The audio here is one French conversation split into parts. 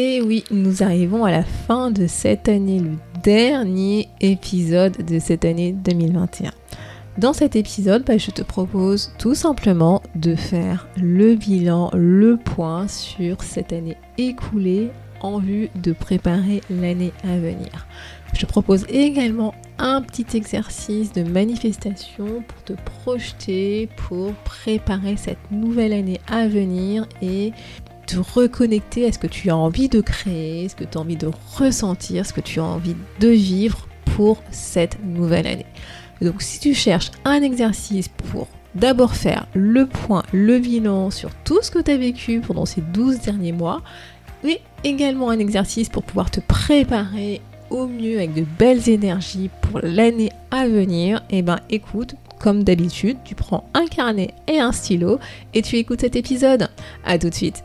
Et oui, nous arrivons à la fin de cette année, le dernier épisode de cette année 2021. Dans cet épisode, bah, je te propose tout simplement de faire le bilan, le point sur cette année écoulée en vue de préparer l'année à venir. Je te propose également un petit exercice de manifestation pour te projeter, pour préparer cette nouvelle année à venir et te reconnecter à ce que tu as envie de créer, ce que tu as envie de ressentir, ce que tu as envie de vivre pour cette nouvelle année. Donc si tu cherches un exercice pour d'abord faire le point, le bilan sur tout ce que tu as vécu pendant ces 12 derniers mois, mais également un exercice pour pouvoir te préparer au mieux avec de belles énergies pour l'année à venir, et eh ben écoute, comme d'habitude, tu prends un carnet et un stylo et tu écoutes cet épisode. A tout de suite.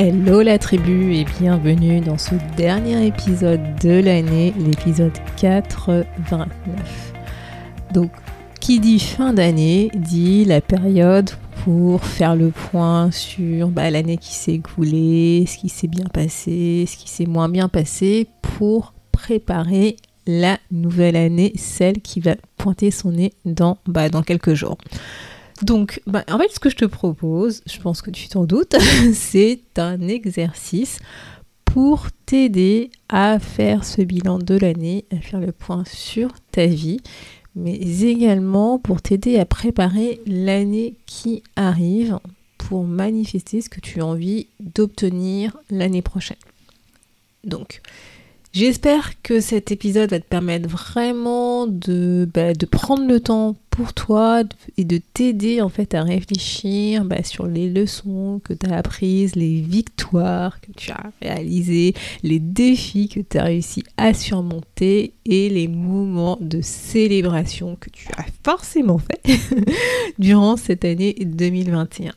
Hello la tribu et bienvenue dans ce dernier épisode de l'année, l'épisode 89. Donc qui dit fin d'année dit la période pour faire le point sur bah, l'année qui s'est écoulée, ce qui s'est bien passé, ce qui s'est moins bien passé, pour préparer la nouvelle année, celle qui va pointer son nez dans, bah, dans quelques jours. Donc, bah, en fait, ce que je te propose, je pense que tu t'en doutes, c'est un exercice pour t'aider à faire ce bilan de l'année, à faire le point sur ta vie, mais également pour t'aider à préparer l'année qui arrive pour manifester ce que tu as envie d'obtenir l'année prochaine. Donc, J'espère que cet épisode va te permettre vraiment de, bah, de prendre le temps pour toi et de t'aider en fait à réfléchir bah, sur les leçons que tu as apprises, les victoires que tu as réalisées, les défis que tu as réussi à surmonter et les moments de célébration que tu as forcément fait durant cette année 2021.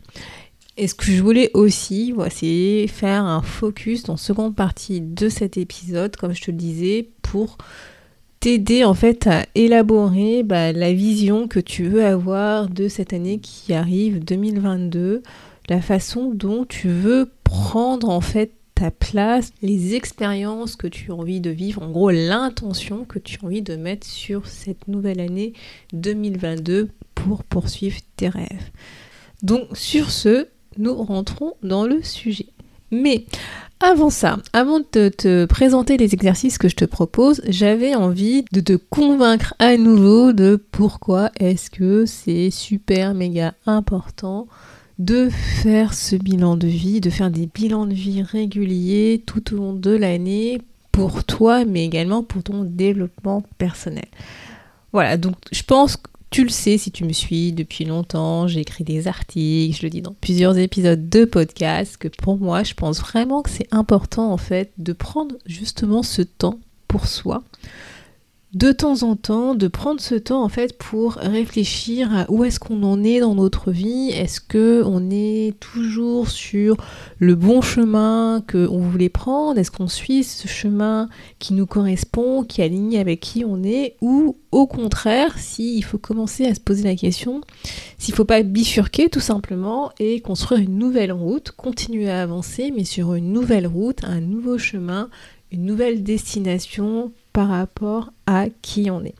Et ce que je voulais aussi, c'est faire un focus dans la seconde partie de cet épisode, comme je te le disais, pour t'aider en fait à élaborer bah, la vision que tu veux avoir de cette année qui arrive 2022, la façon dont tu veux prendre en fait ta place, les expériences que tu as envie de vivre, en gros l'intention que tu as envie de mettre sur cette nouvelle année 2022 pour poursuivre tes rêves. Donc sur ce, nous rentrons dans le sujet. Mais avant ça, avant de te présenter les exercices que je te propose, j'avais envie de te convaincre à nouveau de pourquoi est-ce que c'est super méga important de faire ce bilan de vie, de faire des bilans de vie réguliers tout au long de l'année pour toi, mais également pour ton développement personnel. Voilà, donc je pense que tu le sais si tu me suis depuis longtemps, j'ai écrit des articles, je le dis dans plusieurs épisodes de podcast, que pour moi, je pense vraiment que c'est important en fait de prendre justement ce temps pour soi, de temps en temps de prendre ce temps en fait pour réfléchir à où est-ce qu'on en est dans notre vie, est-ce que on est toujours sur le bon chemin que on voulait prendre, est-ce qu'on suit ce chemin qui nous correspond, qui est aligné avec qui on est? Ou au contraire, s'il faut commencer à se poser la question, s'il faut pas bifurquer tout simplement et construire une nouvelle route, continuer à avancer mais sur une nouvelle route, un nouveau chemin, une nouvelle destination par rapport à qui on est.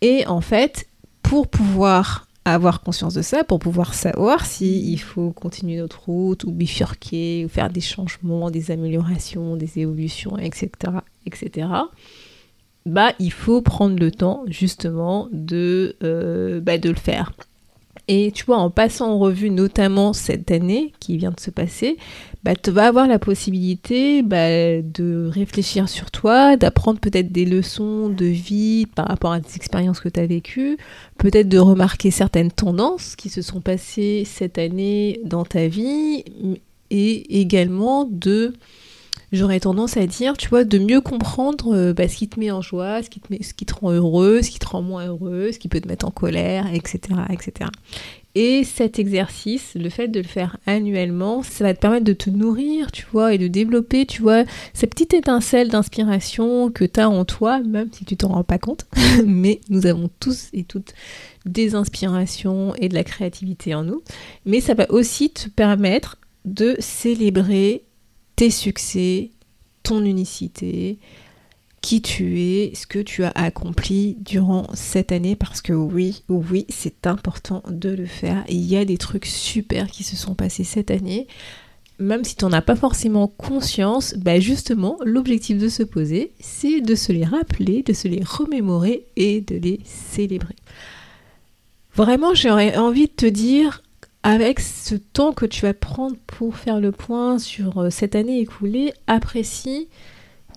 Et en fait, pour pouvoir avoir conscience de ça, pour pouvoir savoir si il faut continuer notre route ou bifurquer ou faire des changements, des améliorations, des évolutions, etc., etc. Bah, il faut prendre le temps justement de, euh, bah, de le faire. Et tu vois, en passant en revue notamment cette année qui vient de se passer, bah, tu vas avoir la possibilité bah, de réfléchir sur toi, d'apprendre peut-être des leçons de vie par rapport à des expériences que tu as vécues, peut-être de remarquer certaines tendances qui se sont passées cette année dans ta vie, et également de j'aurais tendance à dire, tu vois, de mieux comprendre euh, bah, ce qui te met en joie, ce qui, te ce qui te rend heureux, ce qui te rend moins heureux, ce qui peut te mettre en colère, etc., etc. Et cet exercice, le fait de le faire annuellement, ça va te permettre de te nourrir, tu vois, et de développer, tu vois, cette petite étincelle d'inspiration que tu as en toi, même si tu t'en rends pas compte. Mais nous avons tous et toutes des inspirations et de la créativité en nous. Mais ça va aussi te permettre de célébrer tes succès, ton unicité, qui tu es, ce que tu as accompli durant cette année, parce que oui, oui, c'est important de le faire. il y a des trucs super qui se sont passés cette année. Même si tu n'en as pas forcément conscience, bah justement, l'objectif de se poser, c'est de se les rappeler, de se les remémorer et de les célébrer. Vraiment, j'aurais envie de te dire, avec ce temps que tu vas prendre pour faire le point sur euh, cette année écoulée, apprécie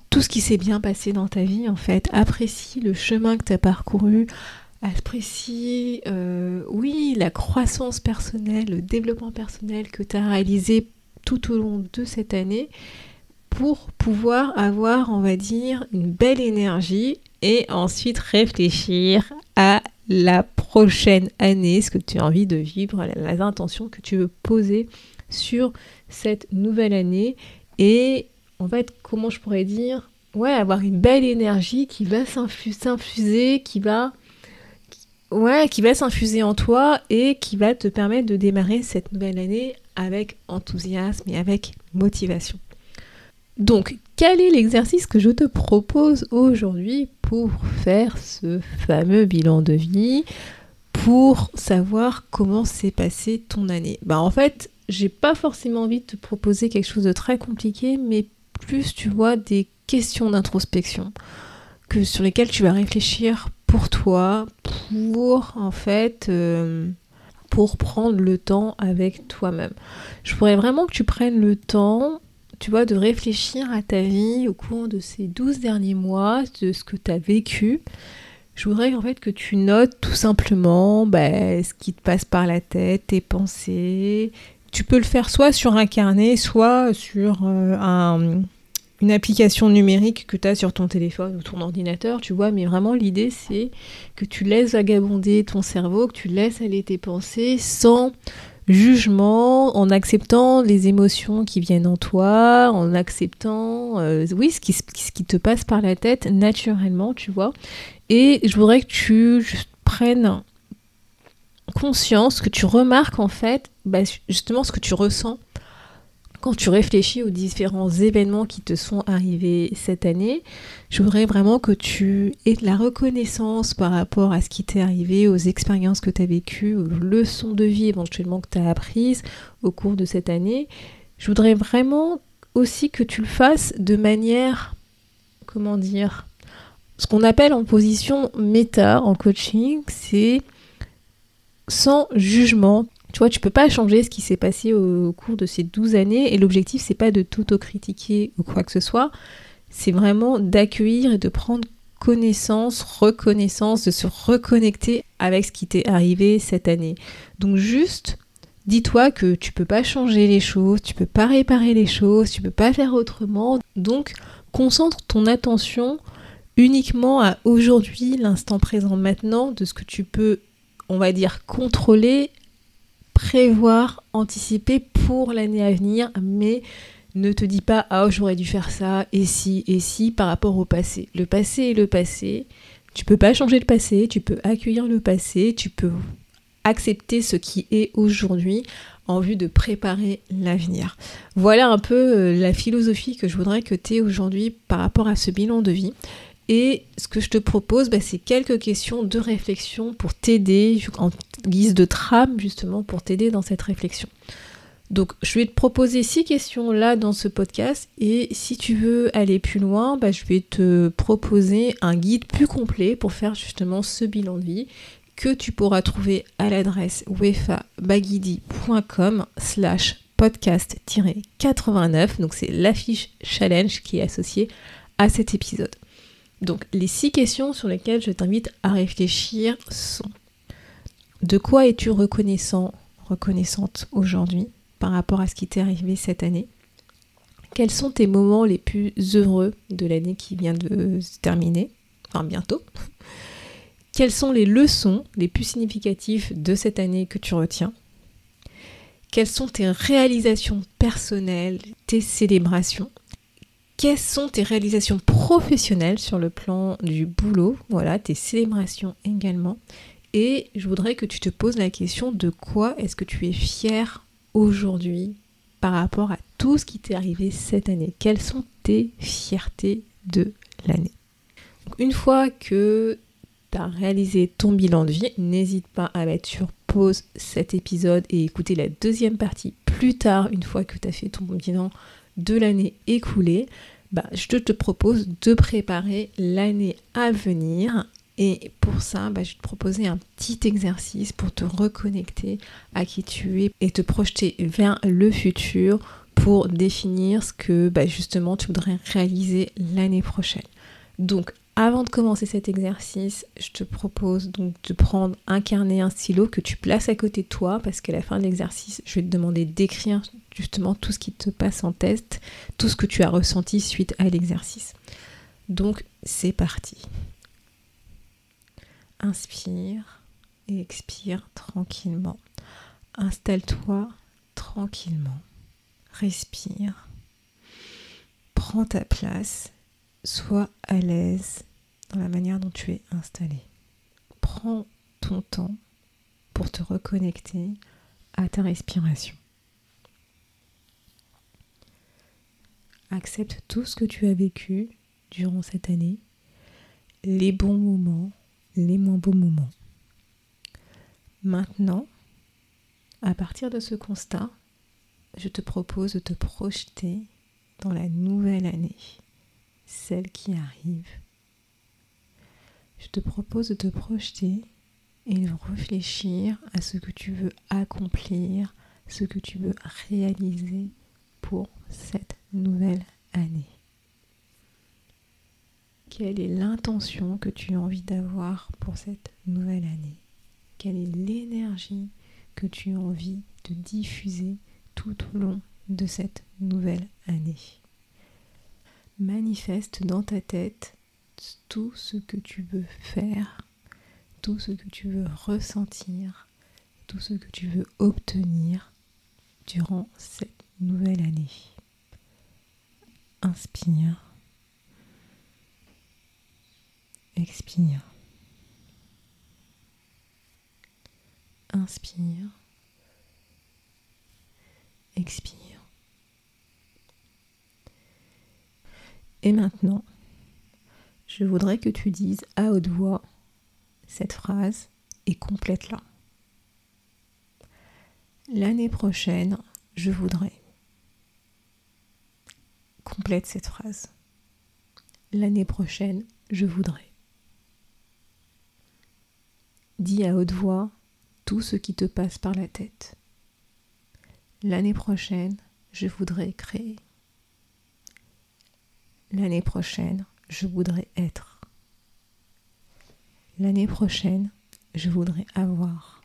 tout ce qui s'est bien passé dans ta vie en fait. Apprécie le chemin que tu as parcouru. Apprécie, euh, oui, la croissance personnelle, le développement personnel que tu as réalisé tout au long de cette année pour pouvoir avoir, on va dire, une belle énergie et ensuite réfléchir à la prochaine année, ce que tu as envie de vivre, les intentions que tu veux poser sur cette nouvelle année et en fait, comment je pourrais dire Ouais, avoir une belle énergie qui va s'infuser, qui va ouais, qui va s'infuser en toi et qui va te permettre de démarrer cette nouvelle année avec enthousiasme et avec motivation. Donc, quel est l'exercice que je te propose aujourd'hui pour faire ce fameux bilan de vie, pour savoir comment s'est passée ton année Bah en fait, j'ai pas forcément envie de te proposer quelque chose de très compliqué, mais plus tu vois des questions d'introspection que sur lesquelles tu vas réfléchir pour toi, pour en fait euh, pour prendre le temps avec toi-même. Je pourrais vraiment que tu prennes le temps tu vois, de réfléchir à ta vie au cours de ces 12 derniers mois, de ce que tu as vécu. Je voudrais en fait que tu notes tout simplement bah, ce qui te passe par la tête, tes pensées. Tu peux le faire soit sur un carnet, soit sur euh, une application numérique que tu as sur ton téléphone ou ton ordinateur, tu vois, mais vraiment l'idée c'est que tu laisses vagabonder ton cerveau, que tu laisses aller tes pensées sans jugement, en acceptant les émotions qui viennent en toi, en acceptant, euh, oui, ce qui, ce qui te passe par la tête naturellement, tu vois. Et je voudrais que tu prennes conscience, que tu remarques en fait, bah, justement ce que tu ressens quand tu réfléchis aux différents événements qui te sont arrivés cette année, je voudrais vraiment que tu aies de la reconnaissance par rapport à ce qui t'est arrivé, aux expériences que tu as vécues, aux leçons de vie éventuellement que tu as apprises au cours de cette année. Je voudrais vraiment aussi que tu le fasses de manière, comment dire, ce qu'on appelle en position méta en coaching, c'est sans jugement, tu vois, tu peux pas changer ce qui s'est passé au, cours de ces 12 années et l'objectif c'est pas de t'auto-critiquer ou quoi que ce soit, c'est vraiment d'accueillir et de prendre connaissance, reconnaissance, de se reconnecter avec ce qui t'est arrivé cette année. Donc juste dis-toi que tu peux pas changer les choses, tu peux pas réparer les choses, tu peux pas faire autrement. Donc concentre ton attention uniquement à aujourd'hui, l'instant présent maintenant, de ce que tu peux, on va dire, contrôler prévoir, anticiper pour l'année à venir, mais ne te dis pas ah j'aurais dû faire ça et si et si par rapport au passé. Le passé est le passé. Tu peux pas changer le passé, tu peux accueillir le passé, tu peux accepter ce qui est aujourd'hui en vue de préparer l'avenir. Voilà un peu euh, la philosophie que je voudrais que tu aies aujourd'hui par rapport à ce bilan de vie. Et ce que je te propose, bah, c'est quelques questions de réflexion pour t'aider, en guise de trame justement, pour t'aider dans cette réflexion. Donc je vais te proposer six questions là dans ce podcast et si tu veux aller plus loin, bah, je vais te proposer un guide plus complet pour faire justement ce bilan de vie que tu pourras trouver à l'adresse wefabagidi.com slash podcast-89. Donc c'est l'affiche challenge qui est associée à cet épisode. Donc les six questions sur lesquelles je t'invite à réfléchir sont de quoi es-tu reconnaissant, reconnaissante aujourd'hui par rapport à ce qui t'est arrivé cette année? Quels sont tes moments les plus heureux de l'année qui vient de se terminer? Enfin bientôt. Quelles sont les leçons les plus significatives de cette année que tu retiens? Quelles sont tes réalisations personnelles, tes célébrations? Quelles sont tes réalisations professionnelles sur le plan du boulot? Voilà, tes célébrations également. Et je voudrais que tu te poses la question de quoi est-ce que tu es fier aujourd'hui par rapport à tout ce qui t'est arrivé cette année? Quelles sont tes fiertés de l'année? Une fois que réaliser ton bilan de vie, n'hésite pas à mettre sur pause cet épisode et écouter la deuxième partie plus tard, une fois que tu as fait ton bilan de l'année écoulée. Bah, je te propose de préparer l'année à venir. Et pour ça, bah, je vais te proposer un petit exercice pour te reconnecter à qui tu es et te projeter vers le futur pour définir ce que bah, justement tu voudrais réaliser l'année prochaine. Avant de commencer cet exercice, je te propose donc de prendre un carnet, un stylo que tu places à côté de toi parce qu'à la fin de l'exercice, je vais te demander d'écrire justement tout ce qui te passe en test, tout ce que tu as ressenti suite à l'exercice. Donc c'est parti. Inspire et expire tranquillement. Installe-toi tranquillement. Respire. Prends ta place sois à l'aise dans la manière dont tu es installé. Prends ton temps pour te reconnecter à ta respiration. Accepte tout ce que tu as vécu durant cette année, les bons moments, les moins beaux moments. Maintenant, à partir de ce constat, je te propose de te projeter dans la nouvelle année celle qui arrive. Je te propose de te projeter et de réfléchir à ce que tu veux accomplir, ce que tu veux réaliser pour cette nouvelle année. Quelle est l'intention que tu as envie d'avoir pour cette nouvelle année? Quelle est l'énergie que tu as envie de diffuser tout au long de cette nouvelle année? Manifeste dans ta tête tout ce que tu veux faire, tout ce que tu veux ressentir, tout ce que tu veux obtenir durant cette nouvelle année. Inspire. Expire. Inspire. Expire. Et maintenant, je voudrais que tu dises à haute voix cette phrase et complète-la. L'année prochaine, je voudrais. Complète cette phrase. L'année prochaine, je voudrais. Dis à haute voix tout ce qui te passe par la tête. L'année prochaine, je voudrais créer. L'année prochaine, je voudrais être. L'année prochaine, je voudrais avoir.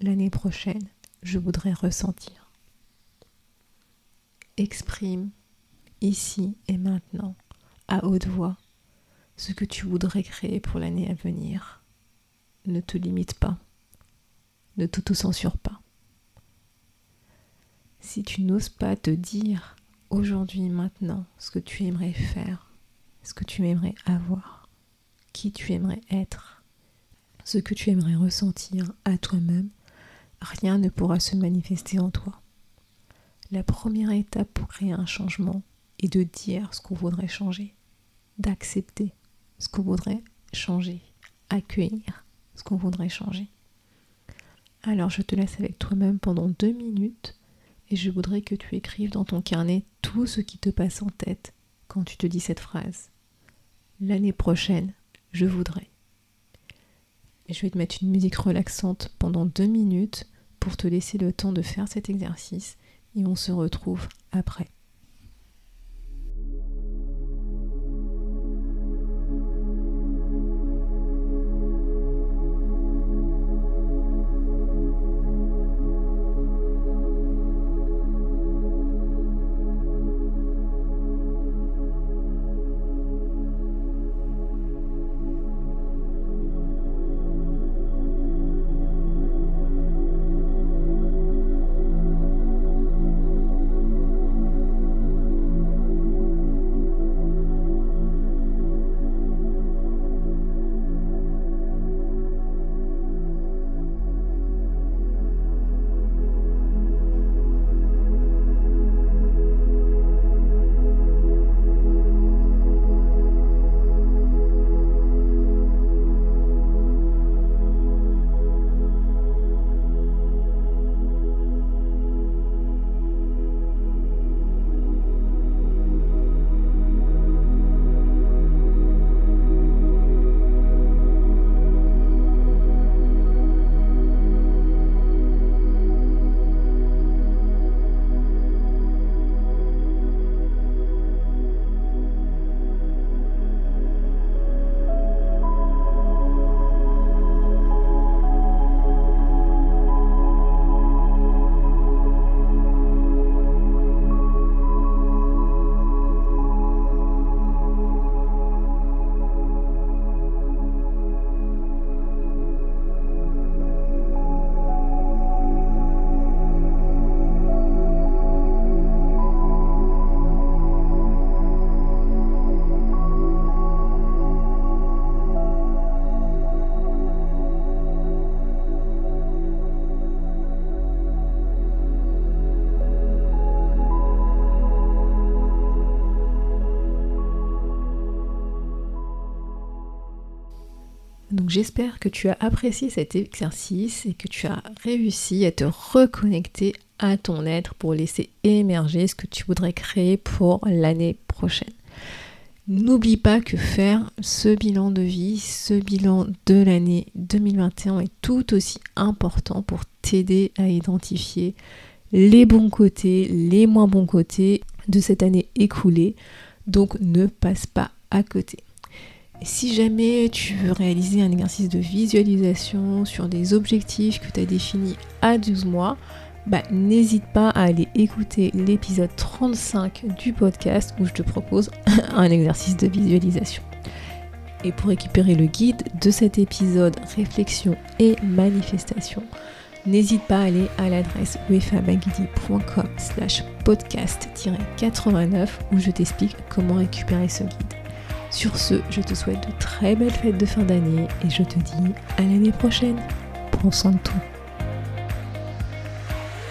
L'année prochaine, je voudrais ressentir. Exprime ici et maintenant, à haute voix, ce que tu voudrais créer pour l'année à venir. Ne te limite pas. Ne t'auto-censure pas. Si tu n'oses pas te dire aujourd'hui, maintenant, ce que tu aimerais faire, ce que tu aimerais avoir, qui tu aimerais être, ce que tu aimerais ressentir à toi-même, rien ne pourra se manifester en toi. La première étape pour créer un changement est de dire ce qu'on voudrait changer, d'accepter ce qu'on voudrait changer, accueillir ce qu'on voudrait changer. Alors je te laisse avec toi-même pendant deux minutes et je voudrais que tu écrives dans ton carnet tout ce qui te passe en tête quand tu te dis cette phrase. L'année prochaine, je voudrais. je vais te mettre une musique relaxante pendant deux minutes pour te laisser le temps de faire cet exercice et on se retrouve après. Donc j'espère que tu as apprécié cet exercice et que tu as réussi à te reconnecter à ton être pour laisser émerger ce que tu voudrais créer pour l'année prochaine. N'oublie pas que faire ce bilan de vie, ce bilan de l'année 2021 est tout aussi important pour t'aider à identifier les bons côtés, les moins bons côtés de cette année écoulée. Donc ne passe pas à côté si jamais tu veux réaliser un exercice de visualisation sur des objectifs que tu as définis à 12 mois, bah, n'hésite pas à aller écouter l'épisode 35 du podcast où je te propose un exercice de visualisation. Et pour récupérer le guide de cet épisode réflexion et manifestation, n'hésite pas à aller à l'adresse wefabagidi.com slash podcast-89 où je t'explique comment récupérer ce guide. Sur ce, je te souhaite de très belles fêtes de fin d'année et je te dis à l'année prochaine. Prends soin de toi.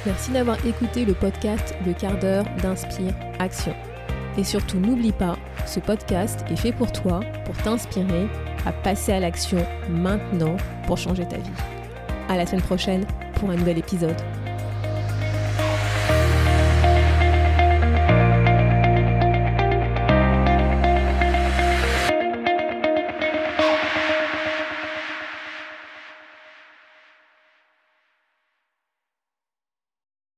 Merci d'avoir écouté le podcast Le quart d'heure d'Inspire Action. Et surtout, n'oublie pas, ce podcast est fait pour toi, pour t'inspirer à passer à l'action maintenant pour changer ta vie. À la semaine prochaine pour un nouvel épisode.